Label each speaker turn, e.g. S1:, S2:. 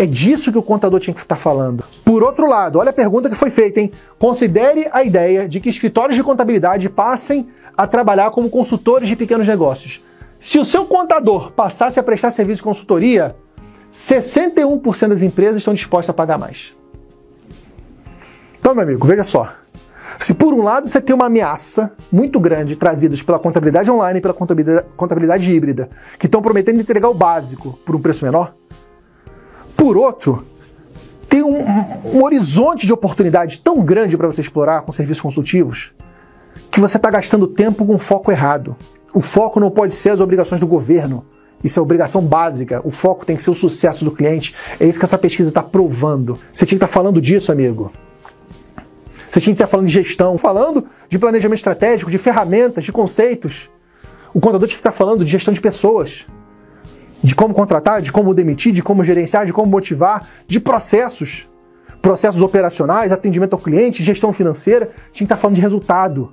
S1: É disso que o contador tinha que estar falando. Por outro lado, olha a pergunta que foi feita, hein? Considere a ideia de que escritórios de contabilidade passem a trabalhar como consultores de pequenos negócios. Se o seu contador passasse a prestar serviço de consultoria, 61% das empresas estão dispostas a pagar mais. Então, meu amigo, veja só. Se por um lado você tem uma ameaça muito grande trazida pela contabilidade online e pela contabilidade, contabilidade híbrida, que estão prometendo entregar o básico por um preço menor, por outro, tem um, um horizonte de oportunidade tão grande para você explorar com serviços consultivos que você está gastando tempo com foco errado. O foco não pode ser as obrigações do governo. Isso é obrigação básica. O foco tem que ser o sucesso do cliente. É isso que essa pesquisa está provando. Você tinha que estar tá falando disso, amigo. Você tinha que estar falando de gestão, falando de planejamento estratégico, de ferramentas, de conceitos. O contador tinha que estar falando de gestão de pessoas, de como contratar, de como demitir, de como gerenciar, de como motivar, de processos, processos operacionais, atendimento ao cliente, gestão financeira. Tinha que estar falando de resultado.